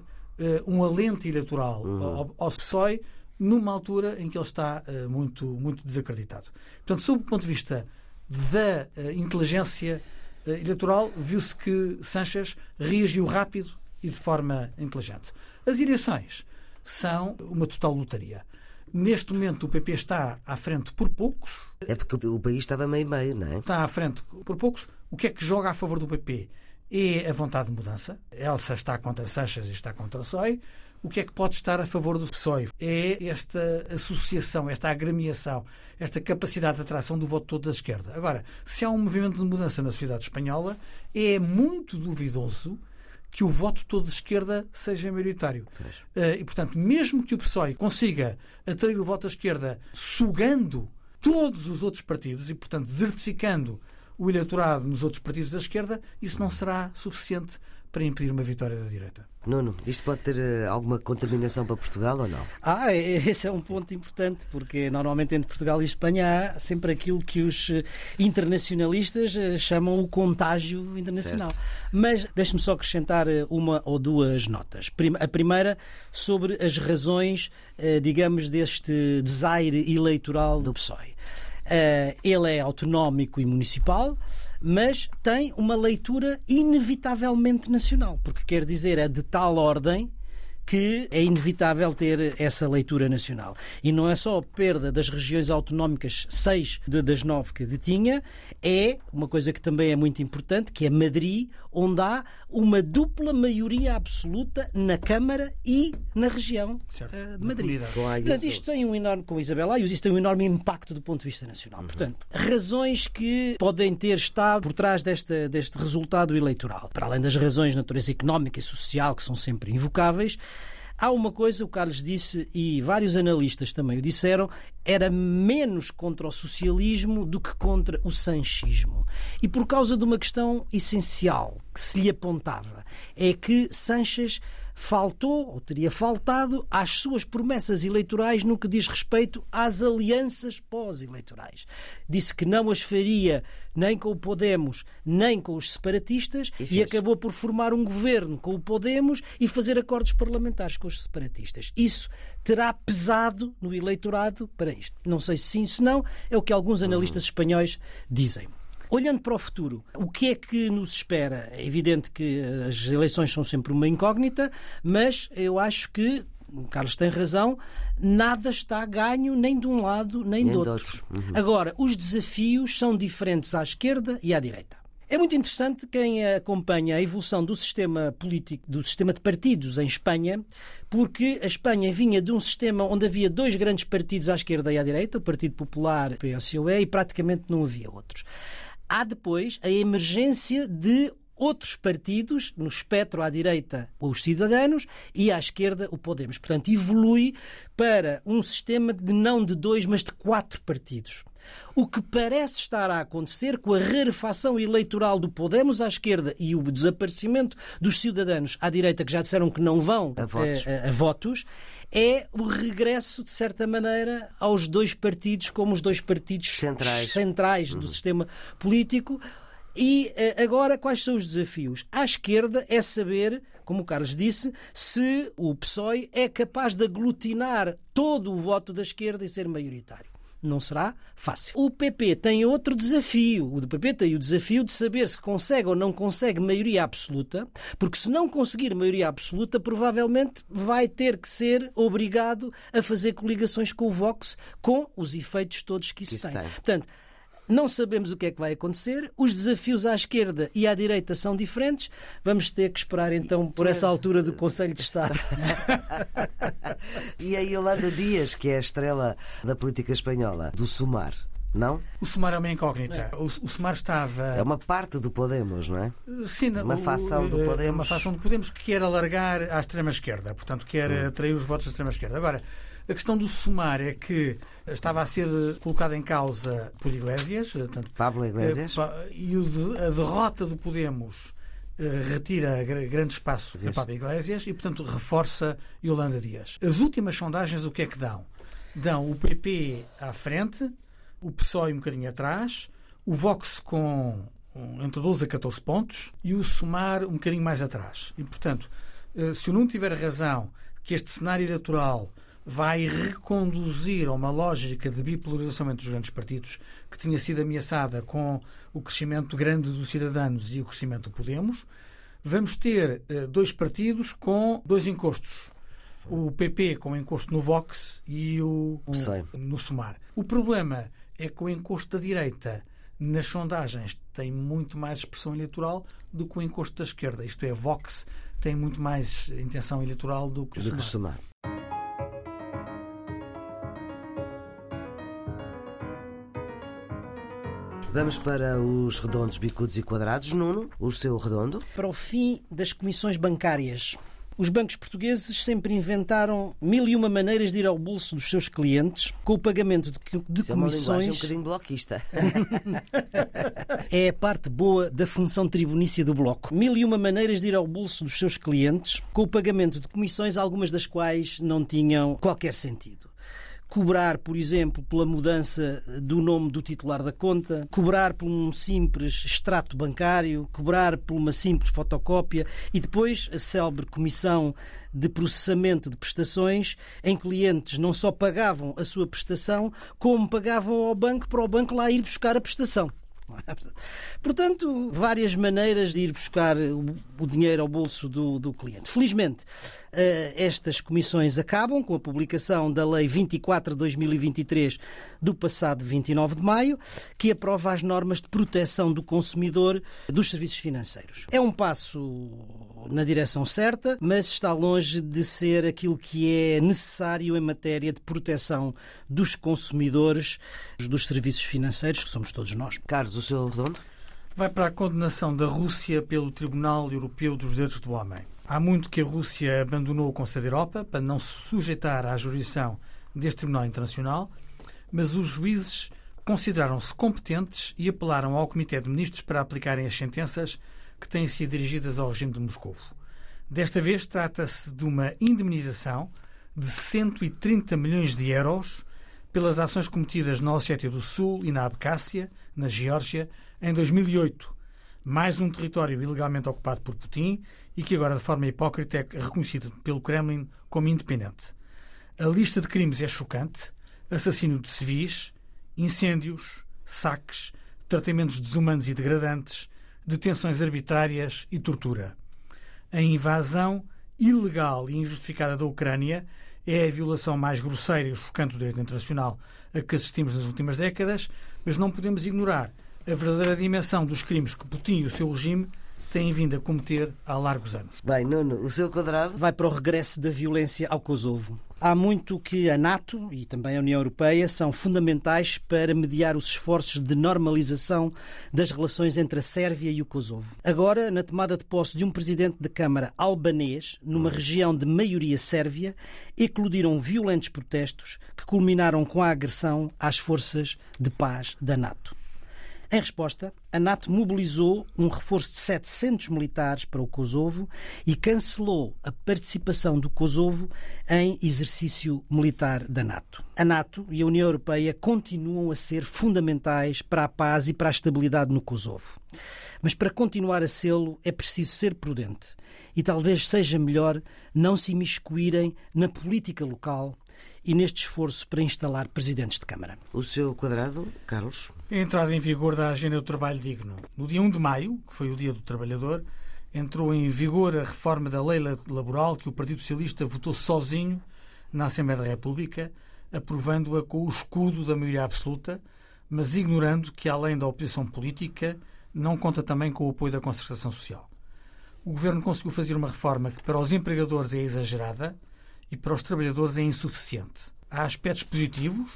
um alento eleitoral uhum. ao, ao PSOE numa altura em que ele está uh, muito, muito desacreditado. Portanto, sob o ponto de vista da inteligência eleitoral, viu-se que Sanches reagiu rápido e de forma inteligente. As eleições são uma total lotaria. Neste momento o PP está à frente por poucos. É porque o país estava meio-meio, não é? Está à frente por poucos. O que é que joga a favor do PP? É a vontade de mudança. Elsa está contra Sanches e está contra o PSOE. O que é que pode estar a favor do PSOE? É esta associação, esta agremiação, esta capacidade de atração do voto todo da esquerda. Agora, se há um movimento de mudança na sociedade espanhola, é muito duvidoso que o voto todo de esquerda seja maioritário. Uh, e, portanto, mesmo que o PSOE consiga atrair o voto da esquerda sugando todos os outros partidos e, portanto, desertificando o eleitorado nos outros partidos da esquerda, isso não será suficiente para impedir uma vitória da direita. Nuno, isto pode ter uh, alguma contaminação para Portugal ou não? Ah, esse é um ponto importante, porque normalmente entre Portugal e Espanha há sempre aquilo que os eh, internacionalistas uh, chamam o contágio internacional. Certo. Mas deixe-me só acrescentar uma ou duas notas. A primeira sobre as razões, digamos, deste desaire eleitoral do PSOE. ele é autonómico e municipal mas tem uma leitura inevitavelmente nacional, porque quer dizer, é de tal ordem que é inevitável ter essa leitura nacional. E não é só a perda das regiões autonómicas, seis das nove que detinha, é uma coisa que também é muito importante, que é Madrid, onde há uma dupla maioria absoluta na Câmara e na região certo. Eh, de Madrid. Portanto, isto tem um enorme, com Isabel Ayuso, isto tem um enorme impacto do ponto de vista nacional. Uhum. Portanto, razões que podem ter estado por trás deste, deste resultado eleitoral, para além das razões de natureza económica e social, que são sempre invocáveis, Há uma coisa, o Carlos disse, e vários analistas também o disseram, era menos contra o socialismo do que contra o sanchismo. E por causa de uma questão essencial que se lhe apontava, é que Sanches faltou, ou teria faltado, às suas promessas eleitorais no que diz respeito às alianças pós-eleitorais. Disse que não as faria nem com o Podemos, nem com os separatistas e, e acabou por formar um governo com o Podemos e fazer acordos parlamentares com os separatistas. Isso terá pesado no eleitorado para isto. Não sei se sim, se não, é o que alguns analistas espanhóis dizem. Olhando para o futuro, o que é que nos espera? É evidente que as eleições são sempre uma incógnita, mas eu acho que o Carlos tem razão, nada está ganho nem de um lado nem, nem do outro. outro. Uhum. Agora, os desafios são diferentes à esquerda e à direita. É muito interessante quem acompanha a evolução do sistema político, do sistema de partidos em Espanha, porque a Espanha vinha de um sistema onde havia dois grandes partidos à esquerda e à direita, o Partido Popular e o PSOE, e praticamente não havia outros há depois a emergência de outros partidos, no espectro à direita, os cidadãos, e à esquerda, o Podemos. Portanto, evolui para um sistema de não de dois, mas de quatro partidos. O que parece estar a acontecer com a rarefação eleitoral do Podemos à esquerda e o desaparecimento dos cidadãos à direita, que já disseram que não vão a votos, a, a, a votos é o regresso, de certa maneira, aos dois partidos como os dois partidos centrais, centrais do uhum. sistema político. E eh, agora, quais são os desafios? À esquerda é saber, como o Carlos disse, se o PSOE é capaz de aglutinar todo o voto da esquerda e ser maioritário não será fácil. O PP tem outro desafio. O do PP tem o desafio de saber se consegue ou não consegue maioria absoluta, porque se não conseguir maioria absoluta, provavelmente vai ter que ser obrigado a fazer coligações com o Vox, com os efeitos todos que isso, isso tem. tem. Portanto, não sabemos o que é que vai acontecer. Os desafios à esquerda e à direita são diferentes. Vamos ter que esperar então por essa altura do Conselho de Estado. e a Yolanda Dias, que é a estrela da política espanhola, do Sumar. Não? O Sumar é uma incógnita. O, o Sumar estava. É uma parte do Podemos, não é? Sim, uma facção do Podemos. Uma facção do Podemos que quer alargar à extrema-esquerda, portanto, quer hum. atrair os votos da extrema-esquerda. Agora, a questão do Sumar é que estava a ser colocada em causa por Iglesias, tanto, Pablo Iglesias, eh, e a derrota do Podemos eh, retira grande espaço a Pablo Iglesias e, portanto, reforça Yolanda Dias. As últimas sondagens o que é que dão? Dão o PP à frente, o PSOE um bocadinho atrás, o Vox com entre 12 a 14 pontos e o Sumar um bocadinho mais atrás. E, portanto, eh, se o Nuno tiver razão que este cenário eleitoral vai reconduzir a uma lógica de bipolarização entre os grandes partidos que tinha sido ameaçada com o crescimento grande dos cidadãos e o crescimento do Podemos. Vamos ter uh, dois partidos com dois encostos. O PP com encosto no Vox e o, no Sumar. O problema é que o encosto da direita nas sondagens tem muito mais expressão eleitoral do que o encosto da esquerda. Isto é, Vox tem muito mais intenção eleitoral do que o Sumar. Vamos para os redondos, bicudos e quadrados. Nuno, o seu redondo? Para o fim das comissões bancárias. Os bancos portugueses sempre inventaram mil e uma maneiras de ir ao bolso dos seus clientes com o pagamento de, de Isso comissões. É uma um bocadinho bloquista. é a parte boa da função tribunícia do Bloco. Mil e uma maneiras de ir ao bolso dos seus clientes com o pagamento de comissões, algumas das quais não tinham qualquer sentido cobrar, por exemplo, pela mudança do nome do titular da conta, cobrar por um simples extrato bancário, cobrar por uma simples fotocópia e depois a célebre comissão de processamento de prestações em clientes não só pagavam a sua prestação, como pagavam ao banco para o banco lá ir buscar a prestação. Portanto, várias maneiras de ir buscar o dinheiro ao bolso do, do cliente. Felizmente, eh, estas comissões acabam com a publicação da Lei 24 de 2023 do passado 29 de maio, que aprova as normas de proteção do consumidor dos serviços financeiros. É um passo na direção certa, mas está longe de ser aquilo que é necessário em matéria de proteção dos consumidores dos serviços financeiros, que somos todos nós. Carlos, o seu redondo? Vai para a condenação da Rússia pelo Tribunal Europeu dos Direitos do Homem. Há muito que a Rússia abandonou o Conselho da Europa para não se sujeitar à jurisdição deste Tribunal Internacional, mas os juízes consideraram-se competentes e apelaram ao Comitê de Ministros para aplicarem as sentenças que têm sido dirigidas ao regime de Moscou. Desta vez trata-se de uma indemnização de 130 milhões de euros pelas ações cometidas na Ossétia do Sul e na Abcásia, na Geórgia, em 2008. Mais um território ilegalmente ocupado por Putin e que agora, de forma hipócrita, é reconhecido pelo Kremlin como independente. A lista de crimes é chocante: assassínio de civis, incêndios, saques, tratamentos desumanos e degradantes, detenções arbitrárias e tortura. A invasão ilegal e injustificada da Ucrânia é a violação mais grosseira e chocante do direito internacional a que assistimos nas últimas décadas, mas não podemos ignorar a verdadeira dimensão dos crimes que Putin e o seu regime têm vindo a cometer há largos anos. Bem, Nuno, o seu quadrado? Vai para o regresso da violência ao Kosovo. Há muito que a NATO e também a União Europeia são fundamentais para mediar os esforços de normalização das relações entre a Sérvia e o Kosovo. Agora, na tomada de posse de um presidente de Câmara albanês, numa região de maioria sérvia, eclodiram violentos protestos que culminaram com a agressão às forças de paz da NATO. Em resposta, a NATO mobilizou um reforço de 700 militares para o Kosovo e cancelou a participação do Kosovo em exercício militar da NATO. A NATO e a União Europeia continuam a ser fundamentais para a paz e para a estabilidade no Kosovo. Mas para continuar a sê-lo é preciso ser prudente e talvez seja melhor não se imiscuírem na política local e neste esforço para instalar presidentes de Câmara. O seu quadrado, Carlos? A entrada em vigor da Agenda do Trabalho Digno. No dia 1 de maio, que foi o Dia do Trabalhador, entrou em vigor a reforma da lei laboral que o Partido Socialista votou sozinho na Assembleia da República, aprovando-a com o escudo da maioria absoluta, mas ignorando que, além da oposição política, não conta também com o apoio da concertação social. O governo conseguiu fazer uma reforma que, para os empregadores, é exagerada, e para os trabalhadores é insuficiente. Há aspectos positivos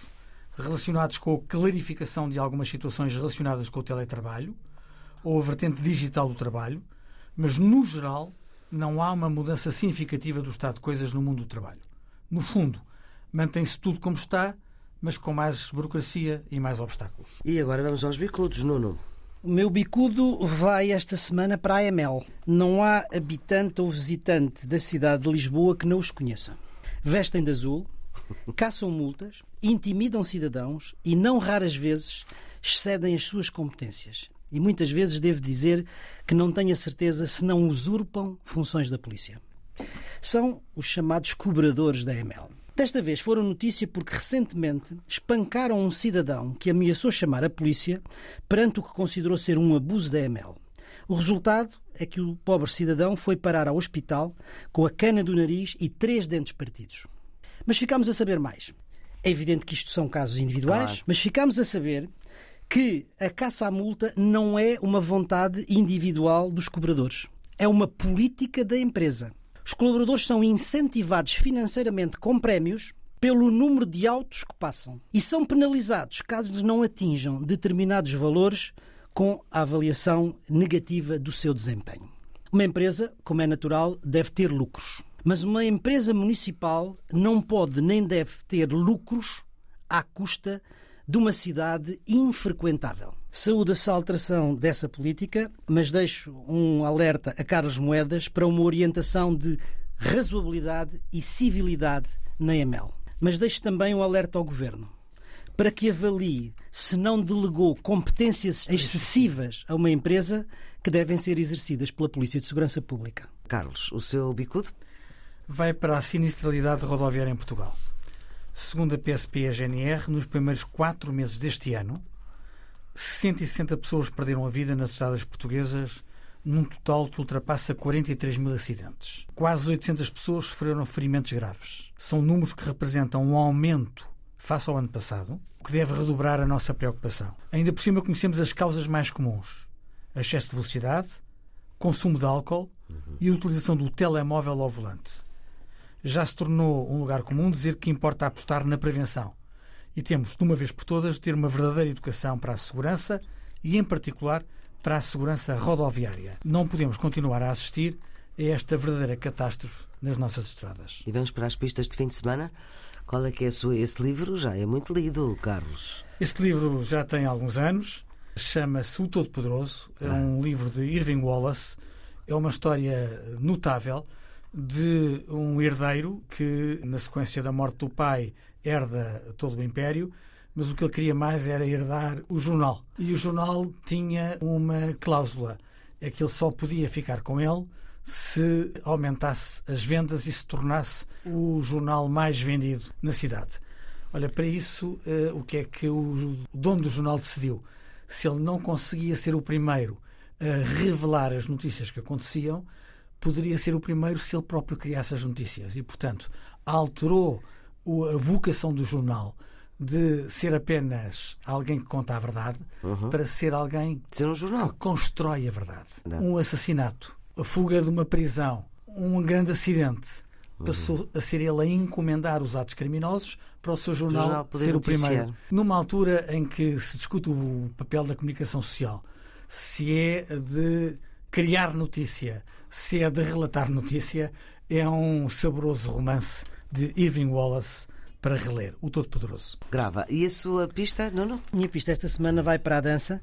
relacionados com a clarificação de algumas situações relacionadas com o teletrabalho ou a vertente digital do trabalho, mas no geral não há uma mudança significativa do estado de coisas no mundo do trabalho. No fundo, mantém-se tudo como está, mas com mais burocracia e mais obstáculos. E agora vamos aos bicudos, Nuno. O meu bicudo vai esta semana para a AML. Não há habitante ou visitante da cidade de Lisboa que não os conheça vestem de azul, caçam multas, intimidam cidadãos e, não raras vezes, excedem as suas competências. E muitas vezes devo dizer que não tenho a certeza se não usurpam funções da polícia. São os chamados cobradores da ML. Desta vez foram notícia porque recentemente espancaram um cidadão que ameaçou chamar a polícia perante o que considerou ser um abuso da ML. O resultado é que o pobre cidadão foi parar ao hospital com a cana do nariz e três dentes partidos. Mas ficámos a saber mais. É evidente que isto são casos individuais, claro. mas ficámos a saber que a caça à multa não é uma vontade individual dos cobradores. É uma política da empresa. Os colaboradores são incentivados financeiramente com prémios pelo número de autos que passam e são penalizados caso não atinjam determinados valores com a avaliação negativa do seu desempenho. Uma empresa, como é natural, deve ter lucros. Mas uma empresa municipal não pode nem deve ter lucros à custa de uma cidade infrequentável. Saúde-se a alteração dessa política, mas deixo um alerta a Carlos Moedas para uma orientação de razoabilidade e civilidade na EML. Mas deixo também um alerta ao Governo para que avalie se não delegou competências excessivas a uma empresa que devem ser exercidas pela Polícia de Segurança Pública. Carlos, o seu bicudo? Vai para a sinistralidade rodoviária em Portugal. Segundo a PSP e a GNR, nos primeiros quatro meses deste ano, 160 pessoas perderam a vida nas estradas portuguesas, num total que ultrapassa 43 mil acidentes. Quase 800 pessoas sofreram ferimentos graves. São números que representam um aumento face ao ano passado, o que deve redobrar a nossa preocupação. Ainda por cima conhecemos as causas mais comuns: excesso de velocidade, consumo de álcool uhum. e a utilização do telemóvel ao volante. Já se tornou um lugar comum dizer que importa apostar na prevenção. E temos, de uma vez por todas, de ter uma verdadeira educação para a segurança e, em particular, para a segurança rodoviária. Não podemos continuar a assistir a esta verdadeira catástrofe nas nossas estradas. E vamos para as pistas de fim de semana. Qual é que é a sua? Esse livro já é muito lido, Carlos. Este livro já tem alguns anos. Chama-se O Todo-Poderoso. É um livro de Irving Wallace. É uma história notável de um herdeiro que, na sequência da morte do pai, herda todo o império, mas o que ele queria mais era herdar o jornal. E o jornal tinha uma cláusula: é que ele só podia ficar com ele se aumentasse as vendas e se tornasse o jornal mais vendido na cidade. Olha, para isso, uh, o que é que o dono do jornal decidiu? Se ele não conseguia ser o primeiro a revelar as notícias que aconteciam, poderia ser o primeiro se ele próprio criasse as notícias. E, portanto, alterou a vocação do jornal de ser apenas alguém que conta a verdade uhum. para ser alguém ser um que constrói a verdade. Não. Um assassinato a fuga de uma prisão, um grande acidente, passou a ser ele a encomendar os atos criminosos para o seu jornal, jornal ser o primeiro. Numa altura em que se discute o papel da comunicação social, se é de criar notícia, se é de relatar notícia, é um saboroso romance de Irving Wallace para reler, O Todo-Poderoso. Grava. E a sua pista, não, não? Minha pista esta semana vai para a dança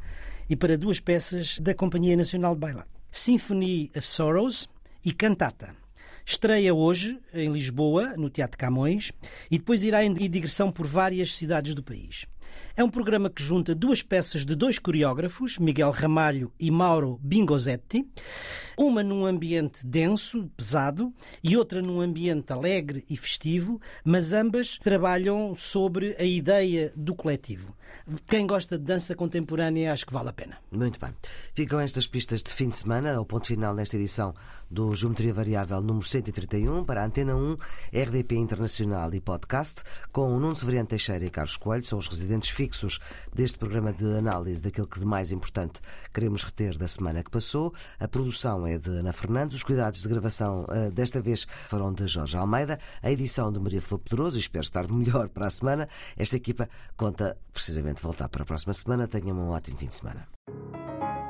e para duas peças da Companhia Nacional de Baila. Symphony of Sorrows e Cantata. Estreia hoje em Lisboa, no Teatro Camões, e depois irá em digressão por várias cidades do país. É um programa que junta duas peças de dois coreógrafos, Miguel Ramalho e Mauro Bingozetti, uma num ambiente denso, pesado, e outra num ambiente alegre e festivo, mas ambas trabalham sobre a ideia do coletivo. Quem gosta de dança contemporânea acho que vale a pena. Muito bem. Ficam estas pistas de fim de semana, ao ponto final nesta edição do Geometria Variável número 131 para a Antena 1, RDP Internacional e Podcast, com o Nuno Severiano Teixeira e Carlos Coelho, são os residentes fixos deste programa de análise daquilo que de mais importante queremos reter da semana que passou. A produção é de Ana Fernandes, os cuidados de gravação uh, desta vez foram de Jorge Almeida, a edição de Maria Flor Pedroso, espero estar melhor para a semana. Esta equipa conta precisamente voltar para a próxima semana. Tenham um ótimo fim de semana.